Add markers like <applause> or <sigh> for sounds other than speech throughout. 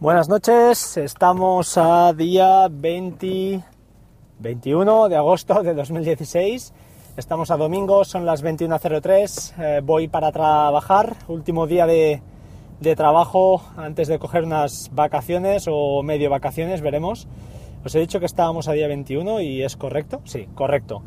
Buenas noches, estamos a día 20, 21 de agosto de 2016. Estamos a domingo, son las 21.03. eh, voy para trabajar, último día de, de trabajo antes de coger unas vacaciones o medio vacaciones, veremos. Os he dicho que estábamos a día 21 y es correcto, sí, correcto.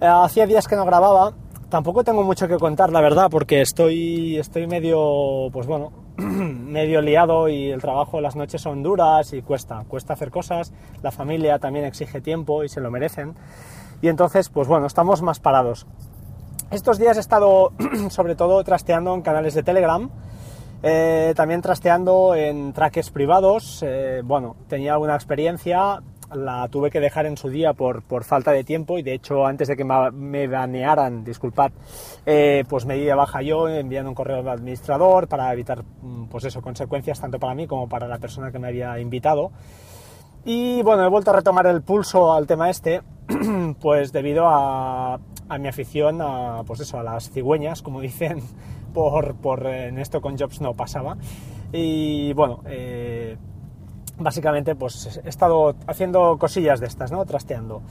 Eh, hacía días que no grababa, tampoco tengo mucho que contar, la verdad, porque estoy, estoy medio, pues bueno, <clears throat> medio liado y el trabajo, las noches son duras y cuesta, cuesta hacer cosas, la familia también exige tiempo y se lo merecen. Y entonces, pues bueno, estamos más parados. Estos días he estado <clears throat> sobre todo trasteando en canales de Telegram, eh, también trasteando en trackers privados. Eh, bueno, tenía alguna experiencia, la tuve que dejar en su día por, por falta de tiempo y de hecho antes de que me, banearan, disculpad, eh, pues me di de baja yo enviando un correo al administrador para evitar mm, pues eso, consecuencias tanto para mí como para la persona que me había invitado. Y bueno, he vuelto a retomar el pulso al tema este, <clears throat> pues debido a, a mi afición a, pues eso, a las cigüeñas, como <laughs> dicen, por, por en esto con Jobs no pasaba. Y bueno, eh, básicamente pues he estado haciendo cosillas de estas, ¿no? Trasteando.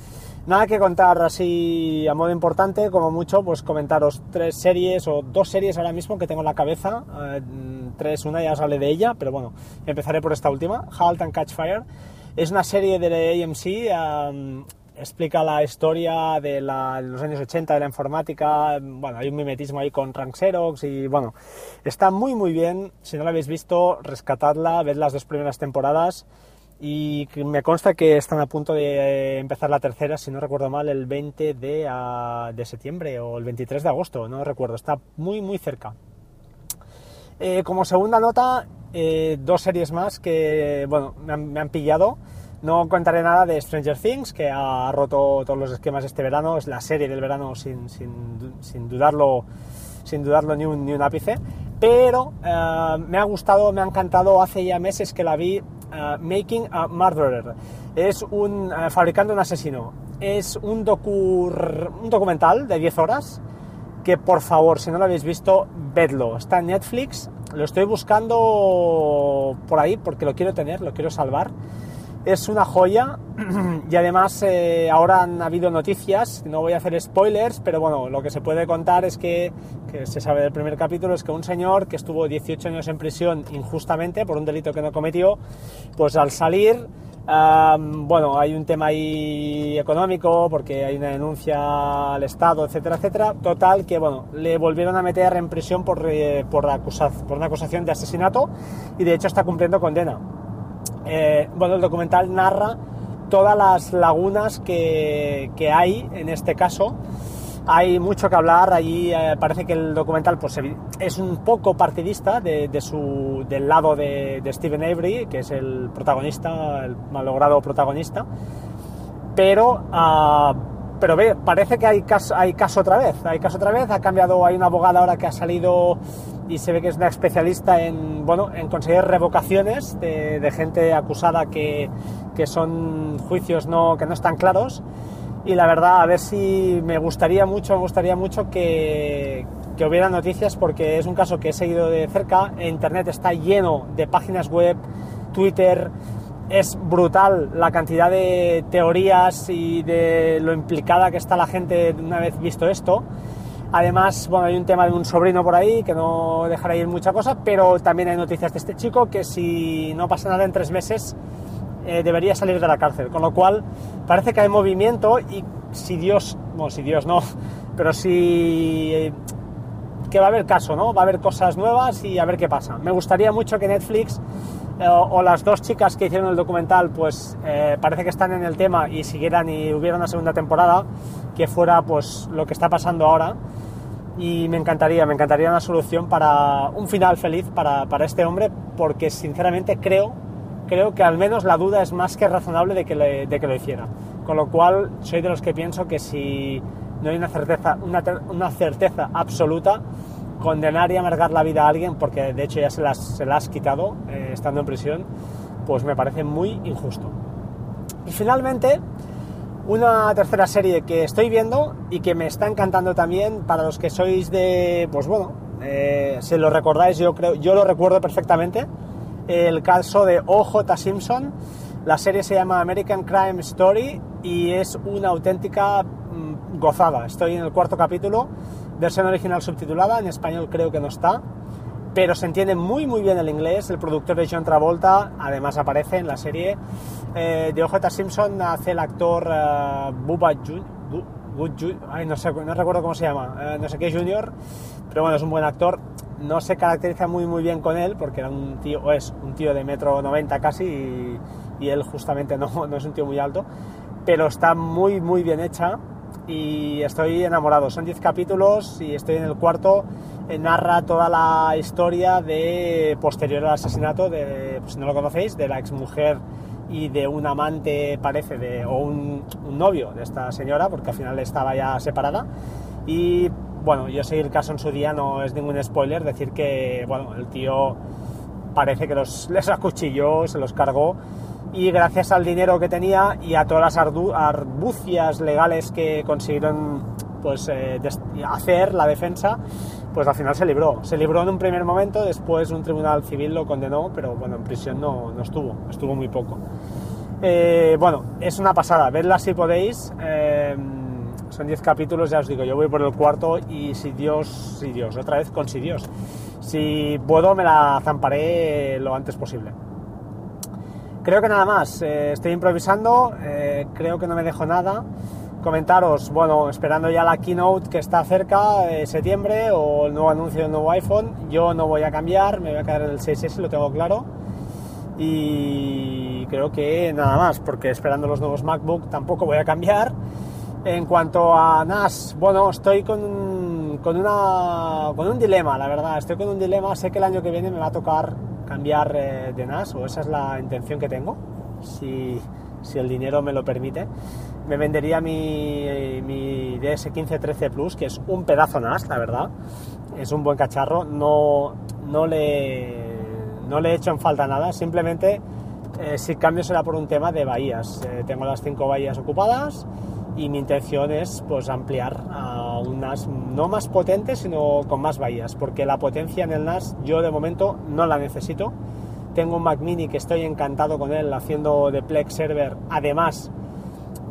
Nada que contar así a modo importante, como mucho, pues comentaros tres series o dos series ahora mismo que tengo en la cabeza. Eh, tres, una ya os hablé de ella, pero bueno, empezaré por esta última, Halt and Catch Fire. Es una serie de AMC, explica la historia de los años 80 de la informática, bueno, hay un mimetismo ahí con Rank Xerox y bueno, está muy muy bien, si no la habéis visto, rescatadla, ved las dos primeras temporadas y me consta que están a punto de empezar la tercera, si no recuerdo mal, el 20 de, uh, de septiembre o el 23 de agosto, no recuerdo, está muy muy cerca. Eh, como segunda nota, eh, dos series más que, bueno, me han pillado. No contaré nada de Stranger Things, que ha roto todos los esquemas este verano, es la serie del verano sin, sin, sin dudarlo, sin dudarlo ni un, ni un ápice, pero uh, me ha gustado, me ha encantado, hace ya meses que la vi, uh, Making a Murderer, es un, uh, fabricando un asesino, es un, docu, un documental de 10 horas, que por favor, si no lo habéis visto, vedlo, está en Netflix, lo estoy buscando por ahí porque lo quiero tener, lo quiero salvar, es una joya. <clears throat> Y además eh, ahora han habido noticias, no voy a hacer spoilers, pero bueno, lo que se puede contar es que, que, se sabe del primer capítulo, es que un señor que estuvo 18 años en prisión injustamente por un delito que no cometió, pues al salir, um, bueno, hay un tema ahí económico porque hay una denuncia al Estado, etcétera, etcétera, total que bueno, le volvieron a meter en prisión por, eh, por, acusaz, por una acusación de asesinato y de hecho está cumpliendo condena. Eh, bueno, el documental narra todas las lagunas que, que, hay en este caso. Hay mucho que hablar, allí eh, parece que el documental pues, es un poco partidista de, su, del lado de, Stephen Avery, que es el protagonista, el malogrado protagonista, pero, uh, pero ve, parece que hay caso, hay caso otra vez, hay caso otra vez, ha cambiado, hay una abogada ahora que ha salido y se ve que es una especialista en, bueno, en conseguir revocaciones de, de gente acusada que, que, son juicios no, que no están claros. Y la verdad, a ver si me gustaría mucho, me gustaría mucho que, que hubiera noticias porque es un caso que he seguido de cerca. Internet está lleno de páginas web, Twitter, es brutal la cantidad de teorías y de lo implicada que está la gente una vez visto esto. Además, bueno, hay un tema de un sobrino por ahí que no dejará ir mucha cosa, pero también hay noticias de este chico que si no pasa nada en tres meses eh, debería salir de la cárcel. Con lo cual, parece que hay movimiento y si Dios, bueno, si Dios no, <laughs> pero si eh, que va a haber caso, ¿no? Va a haber cosas nuevas y a ver qué pasa. Me gustaría mucho que Netflix o, las dos chicas que hicieron el documental, pues eh, parece que están en el tema y siguieran y hubiera una segunda temporada que fuera pues lo que está pasando ahora y me encantaría, me encantaría una solución para un final feliz para, para este hombre porque sinceramente creo, creo que al menos la duda es más que razonable de que, le, de que lo hiciera. Con lo cual soy de los que pienso que si no hay una certeza, una, una certeza absoluta, condenar y amargar la vida a alguien, porque de hecho ya se las, se las has quitado eh, estando en prisión, pues me parece muy injusto. Y finalmente, una tercera serie que estoy viendo y que me está encantando también para los que sois de, pues bueno, eh, si lo recordáis, yo creo, yo lo recuerdo perfectamente. el caso de OJ Simpson. La serie se llama American Crime Story y es una auténtica mm, gozada. Estoy en el cuarto capítulo, versión original subtitulada, en español creo que no está, pero se entiende muy muy bien el inglés. El productor de John Travolta además aparece en la serie. Eh, de OJ Simpson hace el actor uh, Bubba Ay, no, sé, no recuerdo cómo se llama, eh, no sé qué Junior, pero bueno, es un buen actor. No se caracteriza muy muy bien con él porque era un tío, o es un tío de metro 90 casi y, y él justamente no, <laughs> no es un tío muy alto, pero está muy muy bien hecha y estoy enamorado. Son 10 capítulos y estoy en el cuarto. Narra toda la historia de posterior al asesinato, de, pues, si no lo conocéis, de la exmujer y de un amante, parece, de, o un, novio de esta señora, porque al final estaba ya separada. Y bueno, yo sé el caso en su día, no es ningún spoiler, decir que, bueno, el tío parece que los, <laughs> les acuchilló, se los cargó y gracias al dinero que tenía y a todas las arbucias legales que consiguieron pues, eh, hacer la defensa, pues al final se libró. Se libró en un primer momento, después un tribunal civil lo condenó, pero bueno, en prisión no, no estuvo, estuvo muy poco. Eh, bueno, es una pasada, vedla si podéis. Eh, son 10 capítulos, ya os digo, yo voy por el cuarto y si Dios, si Dios, otra vez con si Dios. Si puedo me la zamparé lo antes posible. Creo que nada más, eh, estoy improvisando, eh, creo que no me dejo nada. Comentaros, bueno, esperando ya la keynote que está cerca, de septiembre, o el nuevo anuncio del nuevo iPhone. Yo no voy a cambiar, me voy a quedar en el 6S, lo tengo claro. Y creo que nada más, porque esperando los nuevos MacBook tampoco voy a cambiar. En cuanto a NAS, bueno, estoy con, con, una, con un dilema, la verdad. Estoy con un dilema, sé que el año que viene me va a tocar cambiar eh, de NAS, o esa es la intención que tengo, si, si el dinero me lo permite. Me vendería mi, mi DS1513 Plus, que es un pedazo NAS, la verdad. Es un buen cacharro, no, no, le, no le he hecho en falta nada, simplemente eh, si cambio será por un tema de bahías. Eh, tengo las cinco bahías ocupadas y mi intención es pues ampliar a un NAS no más potente sino con más bahías porque la potencia en el NAS yo de momento no la necesito tengo un Mac mini que estoy encantado con él haciendo de Plex Server además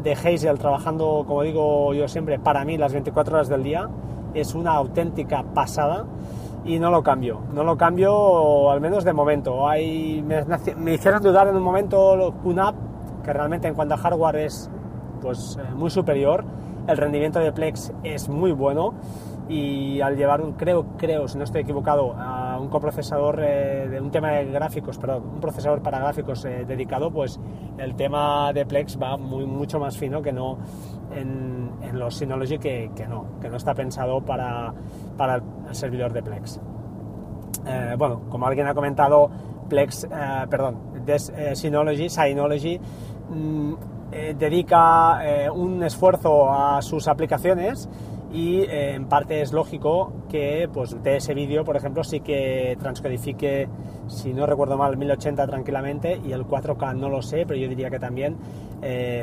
de Hazel trabajando como digo yo siempre para mí las 24 horas del día es una auténtica pasada y no lo cambio, no lo cambio al menos de momento. Hay, me, me hicieron dudar en un momento QNAP, que realmente en cuanto a hardware es pues eh, muy superior. El rendimiento de Plex es muy bueno y al llevar un, creo, creo, si no estoy equivocado, a un coprocesador eh, de un tema de gráficos, perdón, un procesador para gráficos eh, dedicado, pues el tema de Plex va muy, mucho más fino que no en, en los Synology que, que, no, que no está pensado para, para el servidor de Plex. bueno, como alguien ha comentado, Plex, perdón, Synology, Synology, mm, eh, dedica eh, un esfuerzo a sus aplicaciones y eh, en parte es lógico que pues, de ese vídeo, por ejemplo, sí que transcodifique, si no recuerdo mal, 1080 tranquilamente y el 4K no lo sé, pero yo diría que también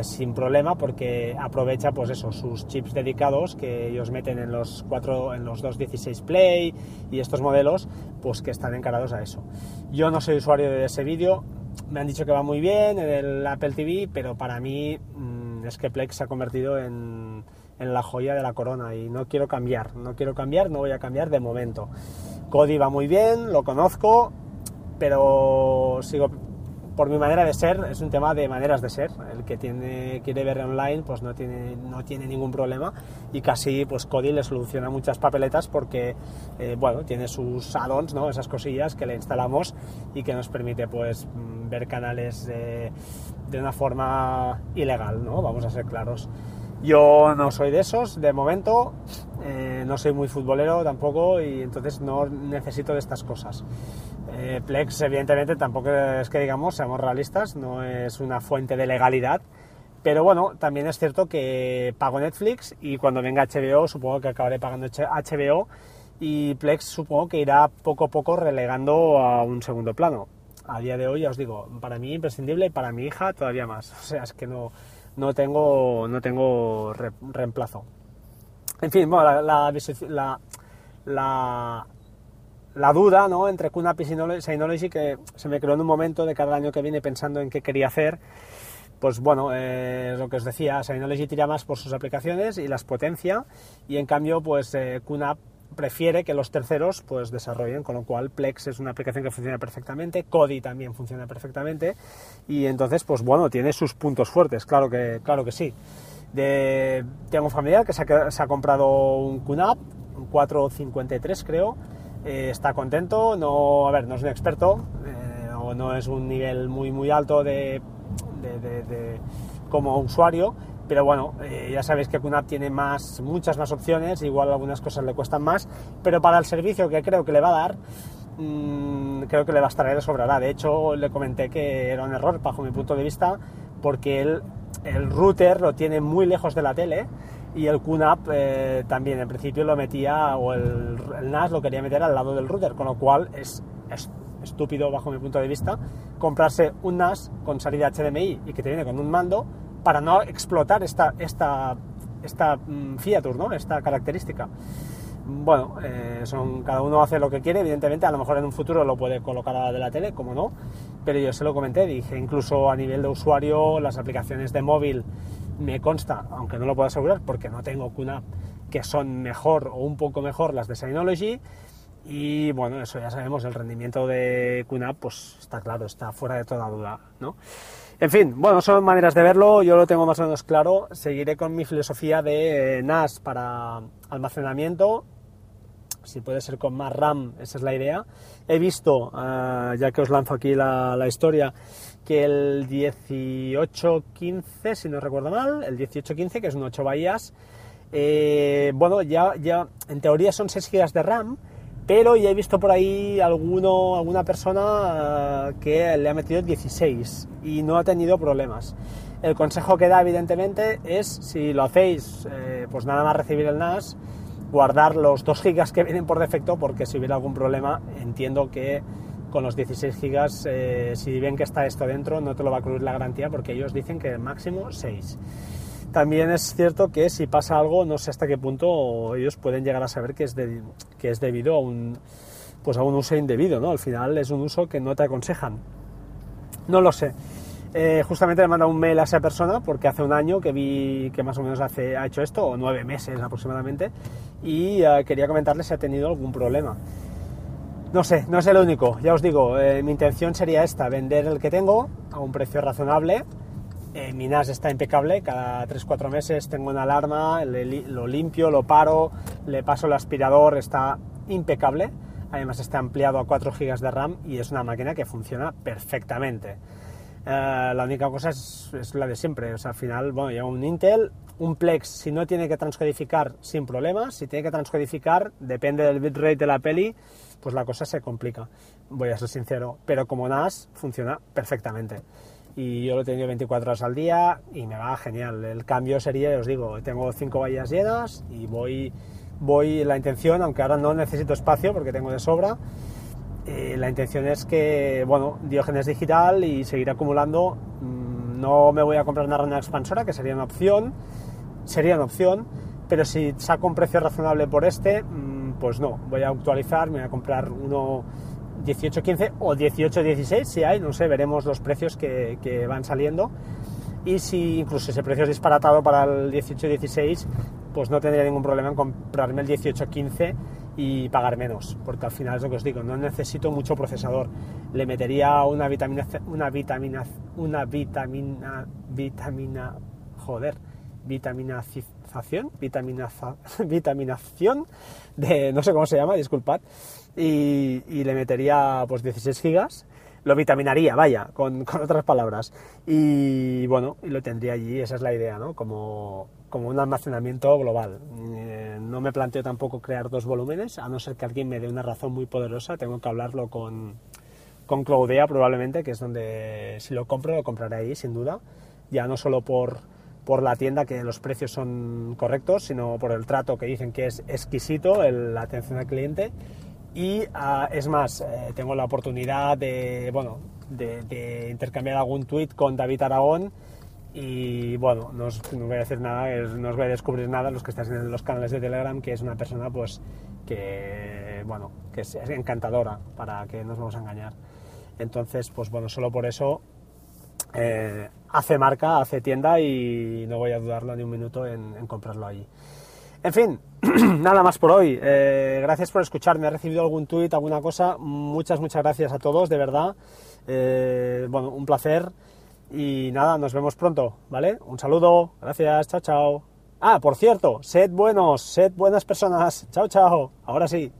sin problema porque aprovecha pues eso, sus chips dedicados que ellos meten en los, 4, en los 216 Play y estos modelos pues que están encarados a eso. Yo no soy usuario de ese vídeo, me han dicho que va muy bien en el Apple TV, pero para mí mm, es que Plex se ha convertido en, en, la joya de la corona y no quiero cambiar, no quiero cambiar, no voy a cambiar de momento. Kodi va muy bien, lo conozco, pero sigo por mi manera de ser, es un tema de maneras de ser. El que tiene, quiere ver online, pues no tiene, no tiene ningún problema y casi pues Kodi le soluciona muchas papeletas porque, eh, bueno, tiene sus add-ons, ¿no? Esas cosillas que le instalamos y que nos permite, pues, mm, ver canales de una forma ilegal, ¿no? Vamos a ser claros. Yo no soy de esos, de momento, eh, no soy muy futbolero tampoco y entonces no necesito de estas cosas. Eh, Plex, evidentemente, tampoco es que digamos, seamos realistas, no es una fuente de legalidad, pero bueno, también es cierto que pago Netflix y cuando venga HBO supongo que acabaré pagando HBO y Plex supongo que irá poco a poco relegando a un segundo plano. A día de hoy, ya os digo, para mí imprescindible y para mi hija todavía más. <laughs> O sea, es que no, no tengo, no tengo reemplazo. En fin, bueno, la, la, la la duda ¿no? entre QNAP y Synology que se me creó en un momento de cada año que viene pensando en qué quería hacer. Pues bueno, eh, lo que os decía, Synology tira más por sus aplicaciones y las potencia y en cambio pues eh, QNAP prefiere que los terceros pues desarrollen, con lo cual Plex es una aplicación que funciona perfectamente, Kodi también funciona perfectamente y entonces pues bueno, tiene sus puntos fuertes, claro que, claro que sí. De, tengo un familiar que se ha, comprado un QNAP, un 453 creo, eh, está contento, no, a ver, no es un experto, eh, o no es un nivel muy muy alto de como usuario, pero bueno, eh, ya sabéis que QNAP tiene más, muchas más opciones, igual algunas cosas le cuestan más, pero para el servicio que creo que le va a dar, mmm, creo que le bastará y le sobrará. De hecho, le comenté que era un error bajo mi punto de vista, porque el, el router lo tiene muy lejos de la tele y el QNAP eh, también en principio lo metía, o el, el, NAS lo quería meter al lado del router, con lo cual es, es estúpido bajo mi punto de vista comprarse un NAS con salida HDMI y que te viene con un mando para no explotar esta, esta, esta mm, feature, ¿no? esta característica. Bueno, eh, son, cada uno hace lo que quiere, evidentemente, a lo mejor en un futuro lo puede colocar a la de la tele, como no, pero yo se lo comenté, dije, incluso a nivel de usuario, las aplicaciones de móvil me consta, aunque no lo puedo asegurar porque no tengo QNAP, que son mejor o un poco mejor las de Synology, y bueno, eso ya sabemos, el rendimiento de QNAP, pues está claro, está fuera de toda duda, ¿no? En fin, bueno, son maneras de verlo, yo lo tengo más o menos claro. Seguiré con mi filosofía de eh, NAS para almacenamiento, si puede ser con más RAM, esa es la idea. He visto, uh, ya que os lanzo aquí la, la, historia, que el 1815, si no recuerdo mal, el 1815, que es un 8 bahías, eh, bueno, ya, ya en teoría son 6 GB de RAM, pero ya he visto por ahí alguno, alguna persona eh, que le ha metido 16 y no ha tenido problemas. El consejo que da, evidentemente, es si lo hacéis, eh, pues nada más recibir el NAS, guardar los 2 gigas que vienen por defecto, porque si hubiera algún problema, entiendo que con los 16 gigas, eh, si ven que está esto dentro, no te lo va a cubrir la garantía, porque ellos dicen que el máximo 6. También es cierto que si pasa algo, no sé hasta qué punto ellos pueden llegar a saber que es, que es debido a un, pues a un uso indebido, ¿no? Al final es un uso que no te aconsejan. No lo sé. Eh, justamente le mandado un mail a esa persona porque hace un año que vi que más o menos hace, ha hecho esto, o nueve meses aproximadamente, y uh, quería comentarle si ha tenido algún problema. No sé, no es el único, ya os digo, eh, mi intención sería esta, vender el que tengo a un precio razonable, eh, mi NAS está impecable, cada 3-4 meses tengo una alarma, lo limpio, lo paro, le paso el aspirador, está impecable. Además está ampliado a 4 GB de RAM y es una máquina que funciona perfectamente. Eh, la única cosa es, la de siempre, o sea, al final, bueno, lleva un Intel, un Plex, si no tiene que transcodificar sin problemas, si tiene que transcodificar, depende del bitrate de la peli, pues la cosa se complica, voy a ser sincero, pero como NAS funciona perfectamente y yo lo he tenido 24 horas al día y me va genial. El cambio sería, os digo, tengo 5 bahías llenas y voy, voy, la intención, aunque ahora no necesito espacio porque tengo de sobra, eh, la intención es que, bueno, Diógenes digital y seguir acumulando. Mm, no me voy a comprar una ronda expansora, que sería una opción, sería una opción, pero si saco un precio razonable por este, mm, pues no, voy a actualizar, me voy a comprar uno 18.15 o 18.16 si hay, no sé, veremos los precios que, van saliendo. Y si incluso ese precio es disparatado para el 18.16, pues no tendría ningún problema en comprarme el 18.15 y pagar menos, porque al final es lo que os digo, no necesito mucho procesador. Le metería una vitamina, una vitamina, una vitamina, vitamina, joder, vitaminación, <laughs> vitaminación de, no sé cómo se llama, disculpad, y, le metería pues 16 gigas, lo vitaminaría, vaya, con, <laughs> con, otras palabras, y bueno, y lo tendría allí, esa es la idea, ¿no? Como, como un almacenamiento global. Eh, no me planteo tampoco crear dos volúmenes, a no ser que alguien me dé una razón muy poderosa, tengo que hablarlo con, con Cloudea probablemente, que es donde si lo compro lo compraré ahí, sin duda, ya no solo por por la tienda que los precios son correctos, sino por el trato que dicen que es exquisito, el, la atención al cliente. Y uh, es más, eh, tengo la oportunidad de, bueno, de, intercambiar algún tweet con David Aragón y bueno, no os, voy a decir nada, no os voy a descubrir nada los que estáis en los canales de Telegram, que es una persona pues que bueno, que es encantadora, para que nos vamos a engañar. Entonces, pues bueno, solo por eso eh, hace marca, hace tienda y no voy a dudarlo ni un minuto en, comprarlo allí. En fin, <clears throat> nada más por hoy. Eh, gracias por escucharme. He recibido algún tuit, alguna cosa. Muchas, muchas gracias a todos, de verdad. Eh, bueno, un placer. Y nada, nos vemos pronto, ¿vale? Un saludo, gracias, chao, chao. Ah, por cierto, sed buenos, sed buenas personas. Chao, chao. Ahora sí.